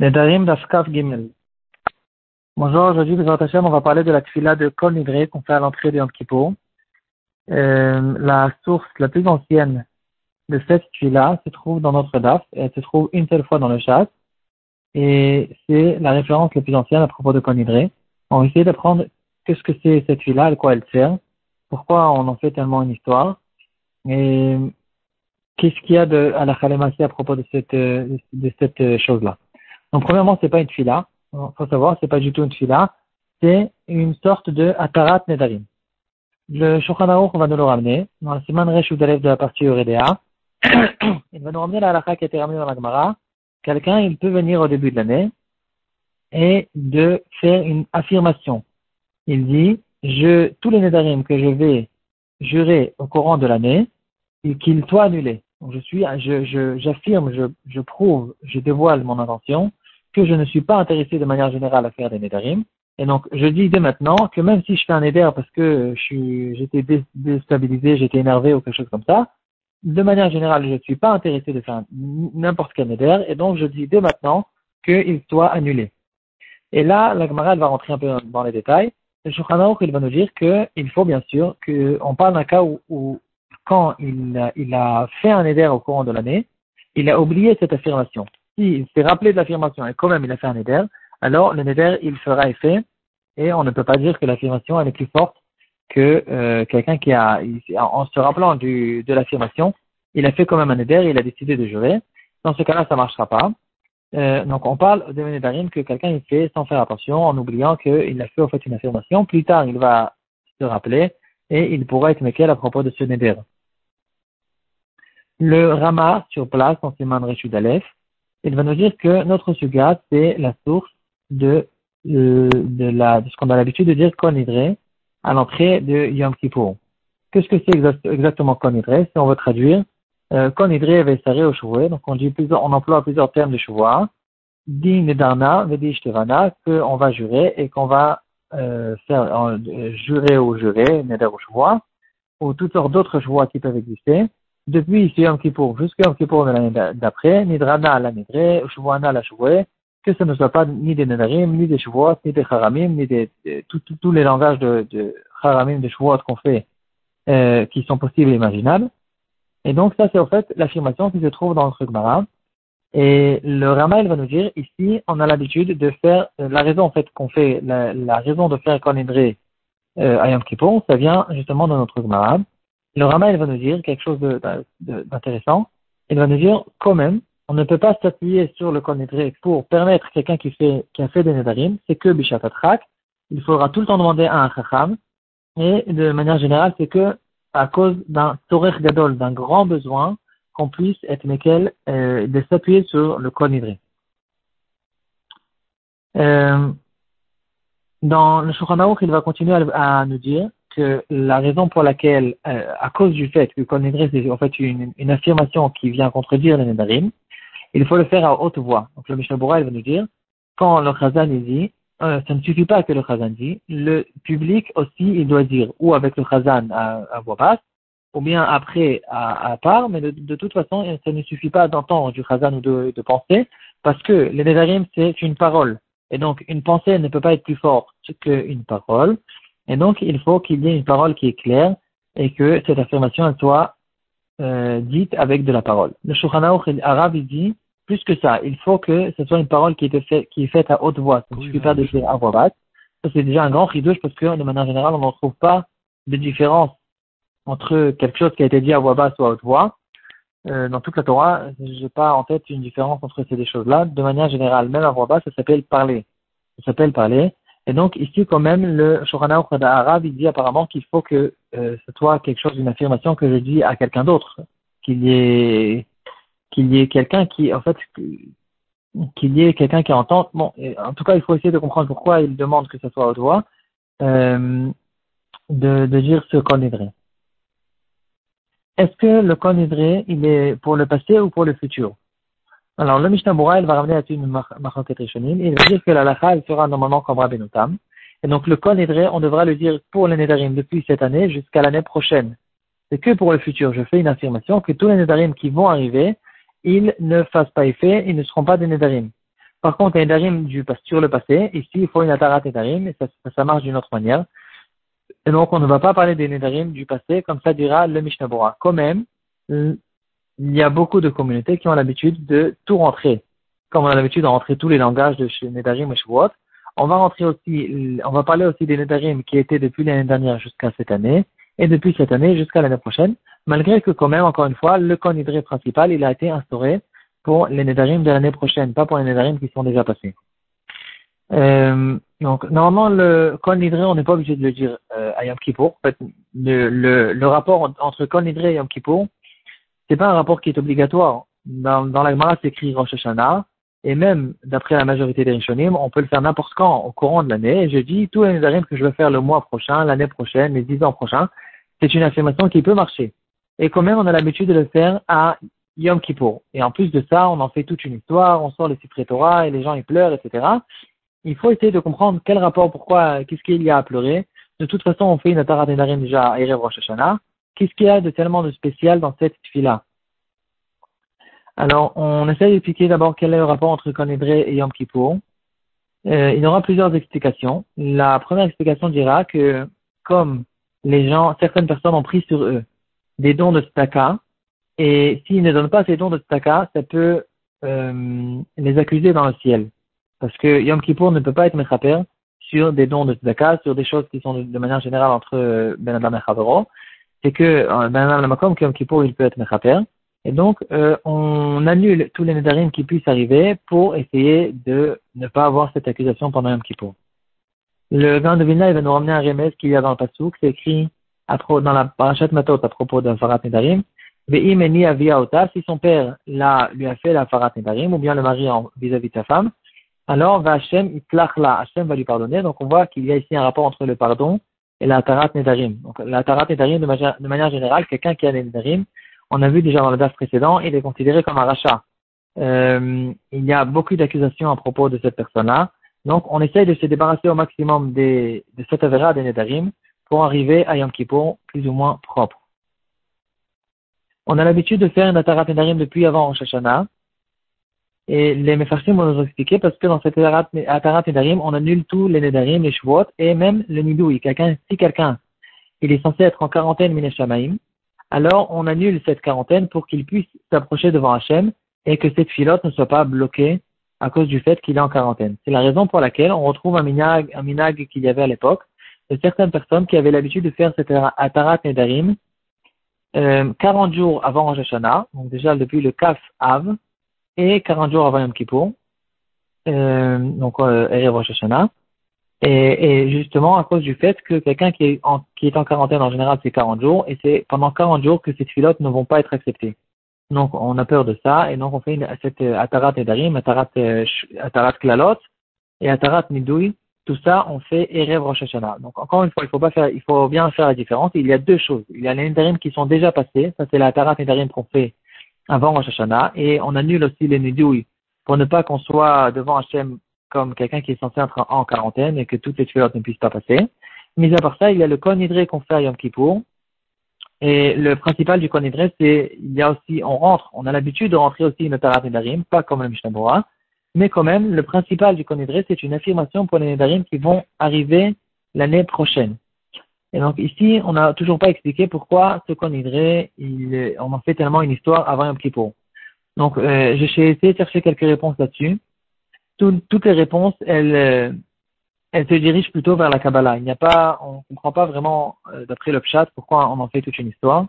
Nedarim d'Afkaf Gimel. Bonjour, aujourd'hui, on va parler de la tfila de Kol qu'on fait à l'entrée de Yom. Euh, la source la plus ancienne de cette tfila se trouve dans notre DAF, et elle se trouve une seule fois dans le chat. Et c'est la référence la plus ancienne à propos de Kol. On va essayer d'apprendre qu'est-ce que c'est cette tfila, à quoi elle sert, pourquoi on en fait tellement une histoire, et qu'est-ce qu'il y a de, à la Khalemasi à propos de cette, de cette chose-là. Donc, premièrement, c'est pas une fila. Il faut savoir, c'est pas du tout une fila. C'est une sorte de atarat nedarim. Le Shulchan Aruch va nous le ramener dans le Siman Resh de la partie Uredea. il va nous ramener la halakha qui a été ramenée dans la Gemara. Quelqu'un, il peut venir au début de l'année et de faire une affirmation. Il dit, je, tous les nedarim que je vais jurer au courant de l'année, qu'ils soient annulés. Donc je suis, je, j'affirme, je, je prouve, je dévoile mon intention que je ne suis pas intéressé de manière générale à faire des nedarim. Et donc, je dis dès maintenant que même si je fais un neder parce que j'étais déstabilisé, j'étais énervé ou quelque chose comme ça, de manière générale, je ne suis pas intéressé de faire n'importe quel neder, et donc je dis dès maintenant qu'il soit annulé. Et là, la Gemara, va rentrer un peu dans les détails. Le il va nous dire qu'il faut bien sûr qu'on parle d'un cas où, quand il, a fait un neder au courant de l'année, il a oublié cette affirmation s'il s'est rappelé de l'affirmation et quand même il a fait un éder, alors le neder il fera effet et on ne peut pas dire que l'affirmation elle est plus forte que euh, quelqu'un qui a, en se rappelant de l'affirmation, il a fait quand même un neder et il a décidé de jurer. Dans ce cas-là, ça ne marchera pas. Euh, donc on parle de nedarim que quelqu'un il fait sans faire attention, en oubliant qu'il a fait en fait une affirmation. Plus tard, il va se rappeler et il pourra être méquel à propos de ce neder. Le Rama sur place en Siman Reshud Aleph, il va nous dire que notre suga, c'est la source de, euh, de, la, de ce qu'on a l'habitude de dire konidre à l'entrée de Yom Kippur. Qu'est-ce que c'est exactement konidre Si on veut traduire, euh, konidre vesare au choué, donc on dit plusieurs, on emploie plusieurs termes de chouva, di nedarna, vedi shtevana, qu'on va jurer et qu'on va euh, faire euh, jurer ou jurer, neder au chouva, ou toutes sortes d'autres chouva qui peuvent exister depuis Yom Kippour jusqu'à Yom Kippour de l'année d'après, Nidrana la Nidre, Shuvuana la Shuvue, que ce ne soit pas ni des Nedarim, ni des Shuvuot, ni des Haramim, ni des, tous les langages de, de Haramim, de Shuvuot qu'on fait, euh, qui sont possibles et imaginables. Et donc ça c'est en fait l'affirmation qui se trouve dans le truc Et le Rama, il va nous dire, ici, on a l'habitude de faire, euh, la raison en fait qu'on fait, la, raison de faire Konidre euh, à Yom Kippour, ça vient justement de notre Gemara. Le Rama, il va nous dire quelque chose d'intéressant. Il va nous dire, quand même, on ne peut pas s'appuyer sur le Konedré pour permettre quelqu'un qui a fait des Nedarim, c'est que Bishatatrak. Il faudra tout le temps demander à un Chacham. Et de manière générale, c'est que à cause d'un Torech Gadol, d'un grand besoin, qu'on puisse être Mekel, euh, de s'appuyer sur le Konedré. Euh, dans le Shulchan il va continuer à nous dire que la raison pour laquelle, euh, à cause du fait que Konedre, c'est en fait une, affirmation qui vient contredire les Nedarim, il faut le faire à haute voix. Donc le Mishnah Bora, va nous dire, quand le Khazan dit, euh, ça ne suffit pas que le Khazan dit, le public aussi, il doit dire, ou avec le Khazan à, voix basse, ou bien après à, part, mais de, toute façon, ça ne suffit pas d'entendre du Khazan ou de, de penser, parce que les Nedarim, c'est une parole. Et donc, une pensée ne peut pas être plus forte qu'une parole. Et donc, il faut qu'il y ait une parole qui est claire et que cette affirmation soit euh, dite avec de la parole. Le Shulchan arabe, il dit plus que ça, il faut que ce soit une parole qui est, fait, qui est faite à haute voix. Ça ne suffit pas de faire à voix basse. Ça, c'est déjà un grand ridouche parce que, de manière générale, on ne trouve pas de différence entre quelque chose qui a été dit à voix basse ou à haute voix. Euh, dans toute la Torah, je n'ai pas en tête une différence entre ces deux choses-là. De manière générale, même à voix basse, ça s'appelle parler. Ça s'appelle parler. Et donc ici quand même le Shorana arabe il dit apparemment qu'il faut que euh, ce soit quelque chose, une affirmation que je dis à quelqu'un d'autre, qu'il y ait qu'il y ait quelqu'un qui en fait qu'il y ait quelqu'un qui entend. Bon, en tout cas il faut essayer de comprendre pourquoi il demande que ce soit au doigt euh, de, dire ce qu'on Est-ce que le conidré il est pour le passé ou pour le futur? Alors, le Mishnah Bura, il va ramener à une marquette rishonim, et il va dire que la lacha, elle sera normalement comme Rabbi Notam. Et donc, le Kon on devra le dire pour les Nedarim depuis cette année jusqu'à l'année prochaine. C'est que pour le futur. Je fais une affirmation que tous les Nedarim qui vont arriver, ils ne fassent pas effet, ils ne seront pas des Nedarim. Par contre, les Nedarim du, sur le passé, ici, il faut une Atarat Nedarim, et ça, marche d'une autre manière. Et donc, on ne va pas parler des Nedarim du passé, comme ça dira le Mishnah Quand même, il y a beaucoup de communautés qui ont l'habitude de tout rentrer. Comme on a l'habitude de rentrer tous les langages de Nedarim et Shavuot, on va rentrer aussi, on va parler aussi des Nedarim qui étaient depuis l'année dernière jusqu'à cette année, et depuis cette année jusqu'à l'année prochaine, malgré que quand même, encore une fois, le conhydré principal, il a été instauré pour les Nedarim de l'année prochaine, pas pour les Nedarim qui sont déjà passés. Euh, donc, normalement, le conhydré, on n'est pas obligé de le dire euh, à Yom Kippour. Le, le, le rapport entre conhydré et Yom Kippour, c'est pas un rapport qui est obligatoire. Dans, dans la Gemara, c'est écrit Rosh Hashanah, et même d'après la majorité des Rishonim, on peut le faire n'importe quand au courant de l'année. Je dis, tous les Nedarim que je vais faire le mois prochain, l'année prochaine, les dix ans prochains, c'est une affirmation qui peut marcher. Et quand même, on a l'habitude de le faire à Yom Kippour. Et en plus de ça, on en fait toute une histoire, on sort le Sifré Torah et les gens ils pleurent, etc. Il faut essayer de comprendre quel rapport, pourquoi, qu'est-ce qu'il y a à pleurer. De toute façon, on fait une Atarat Nedarim déjà à Erev Rosh Hashanah. Qu'est-ce qu'il y a de tellement de spécial dans cette fila Alors, on essaie d'expliquer d'abord quel est le rapport entre Konedre et Yom Kippour. Euh, il y aura plusieurs explications. La première explication dira que comme les gens, certaines personnes ont pris sur eux des dons de staka, et s'ils ne donnent pas ces dons de staka, ça peut euh, les accuser dans le ciel. Parce que Yom Kippour ne peut pas être mechaper sur des dons de staka, sur des choses qui sont de, manière générale entre euh, Ben Adam et Chavaro. C'est que euh, Ben Adam Makom, Yom Kippour, il peut être mechaper. Et donc, euh, on annule tous les nedarim qui puissent arriver pour essayer de ne pas avoir cette accusation pendant Yom Kippour. Le vin de Vilna, il va nous ramener un remède qu'il y a dans le Passouk, c'est écrit dans la parachat Matot à propos d'un Farat Nedarim. Ota, si son père l'a, lui a fait la Farat Nedarim, ou bien le mari vis-à-vis de sa femme, alors va Hashem la, Hashem va lui pardonner. Donc on voit qu'il y a ici un rapport entre le pardon et la Tarat Nedarim. Donc la Tarat Nedarim, de, manière générale, quelqu'un qui a des Nedarim, on a vu déjà dans le DAF précédent, il est considéré comme un rachat. Euh, il y a beaucoup d'accusations à propos de cette personne-là. Donc, on essaye de se débarrasser au maximum des, de cette avéra des Nedarim pour arriver à Yom Kippur plus ou moins propre. On a l'habitude de faire une Atarat Nedarim depuis avant Rosh Hashanah. Et les Mefarshim vont nous expliquer parce que dans cette Atarat Nedarim, on annule tous les Nedarim, les Shvuot et même le Nidoui. Si quelqu'un, il est censé être en quarantaine Mineshamaim, alors on annule cette quarantaine pour qu'il puisse s'approcher devant Hachem et que cette filote ne soit pas bloquée à cause du fait qu'il est en quarantaine. C'est la raison pour laquelle on retrouve un minag, un minag qu'il y avait à l'époque de certaines personnes qui avaient l'habitude de faire cette Atarat Nedarim euh, 40 jours avant Rosh Hashanah, donc déjà depuis le Kaf Av, et 40 jours avant Yom Kippur, euh, donc euh. Et, et, justement à cause du fait que quelqu'un qui est en, qui est en quarantaine en général c'est 40 jours, et c'est pendant 40 jours que ces filotes ne vont pas être acceptées. Donc, on a peur de ça, et donc on fait cette euh, Atarat Edarim, Atarat, euh, Atarat Klalot, et Atarat Nidoui, tout ça, on fait Erev Rosh. Donc, encore une fois, il faut pas faire, il faut bien faire la différence. Il y a deux choses. Il y a les Nedarim qui sont déjà passés, ça c'est la Atarat Nedarim qu'on fait avant Rosh Hashanah, et on annule aussi les Nidoui, pour ne pas qu'on soit devant Hachem comme quelqu'un qui est censé être en quarantaine et que toutes les tueurs ne puissent pas passer. Mais à part ça, il y a le Kon qu'on fait à Yom Kippour, et le principal du Konidre, c'est, il y a aussi, on rentre, on a l'habitude de rentrer aussi une Tarat Nedarim, pas comme le Mishnah mais quand même, le principal du Konidre, c'est une affirmation pour les Nedarim qui vont arriver l'année prochaine. Et donc ici, on n'a toujours pas expliqué pourquoi ce Konidre, il, on en fait tellement une histoire avant un petit peu. Donc, euh, j'ai essayé de chercher quelques réponses là-dessus. toutes les réponses, elles, euh, elle se dirige plutôt vers la Kabbalah. Il n'y a pas, on comprend pas vraiment, euh, d'après le Pshat, pourquoi on en fait toute une histoire.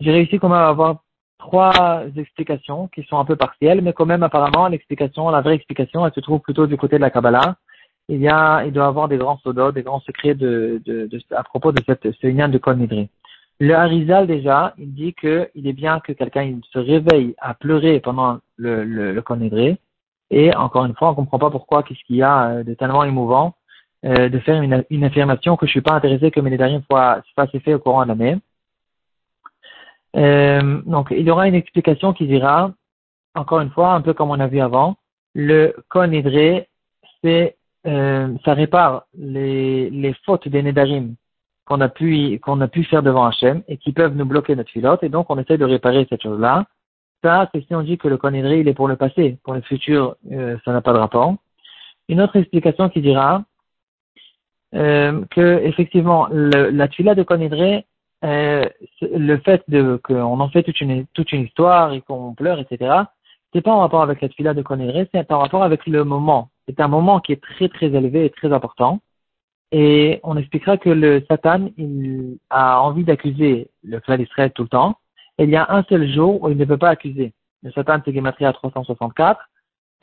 J'ai réussi quand même à avoir trois explications qui sont un peu partielles, mais quand même apparemment l'explication, la vraie explication, elle se trouve plutôt du côté de la Kabbalah. Il y a, il doit avoir des grands sodos, des grands secrets de, de, de, à propos de cette, ce lien de Kol Le Harizal déjà, il dit que il est bien que quelqu'un se réveille à pleurer pendant le, le, le Et encore une fois, on comprend pas pourquoi, qu'est-ce qu'il y a euh, de tellement émouvant euh, de faire une, une, affirmation que je suis pas intéressé que mes Nedarim soient, fassent effet au courant de l'année. Euh, donc, il y aura une explication qui dira, encore une fois, un peu comme on a vu avant, le Konidré, c'est, euh, ça répare les, les fautes des Nedarim qu'on a pu, qu'on a pu faire devant Hachem et qui peuvent nous bloquer notre filote, et donc on essaie de réparer cette chose-là. Ça, c'est si on dit que le Konidri, il est pour le passé. Pour le futur, euh, ça n'a pas de rapport. Une autre explication qui dira euh, que, effectivement, le, la tuila de Konidri, euh, le fait de qu'on en fait toute une, toute une histoire et qu'on pleure, etc., c'est pas en rapport avec la tuila de Konidri, c'est en rapport avec le moment. C'est un moment qui est très très élevé et très important. Et on expliquera que le Satan, il a envie d'accuser le clan d'Israël tout le temps. Et il y a un seul jour où il ne peut pas accuser. Le Satan, c'est à 364.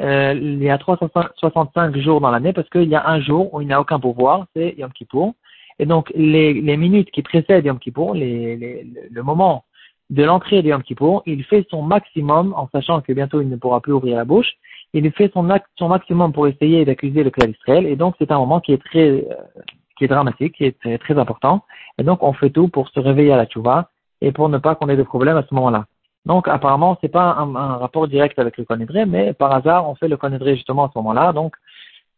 Euh, il y a 365 jours dans l'année parce qu'il y a un jour où il n'a aucun pouvoir, c'est Yom Kippour. Et donc, les, minutes qui précèdent Yom Kippour, le moment de l'entrée de Yom Kippour, il fait son maximum, en sachant que bientôt il ne pourra plus ouvrir la bouche, il fait son, son maximum pour essayer d'accuser le clan d'Israël, et donc c'est un moment qui est très, euh, qui est dramatique, qui est très, très, important, et donc on fait tout pour se réveiller à la tchouva, et pour ne pas qu'on ait de problème à ce moment-là. Donc apparemment, c'est pas un, rapport direct avec le Connédré, mais par hasard, on fait le Connédré justement à ce moment-là, donc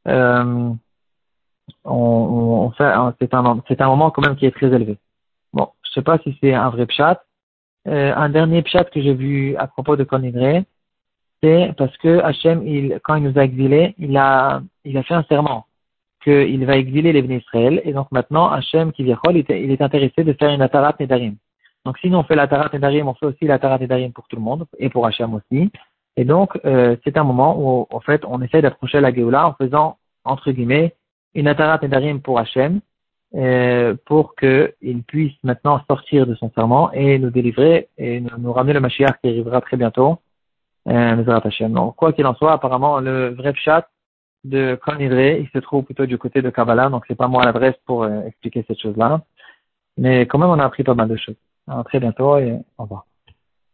euh, on, on, fait, c'est un, c'est un moment quand même qui est très élevé. Bon, je sais pas si c'est un vrai pchat. Euh, un dernier pchat que j'ai vu à propos de Connédré, c'est parce que Hachem, il, quand il nous a exilés, il a, il a fait un serment qu'il va exiler les Israël. Et donc maintenant, Hachem, qui il, il est intéressé de faire une Atarat Nedarim. Donc sinon on fait la Tarat Nedarim, on fait aussi la Tarat Nedarim pour tout le monde, et pour Hachem aussi. Et donc, euh, c'est un moment où, en fait, on essaie d'approcher la Géoula en faisant, entre guillemets, une Atarat Nedarim pour Hachem, euh, pour qu'il puisse maintenant sortir de son serment et nous délivrer et nous, nous ramener le Mashiach qui arrivera très bientôt donc, quoi qu'il en soit, apparemment, le vrai chat de Conidré, il se trouve plutôt du côté de Kabbalah, donc c'est pas moi l'adresse pour euh, expliquer cette chose-là. Mais quand même, on a appris pas mal de choses. Très bientôt et au revoir.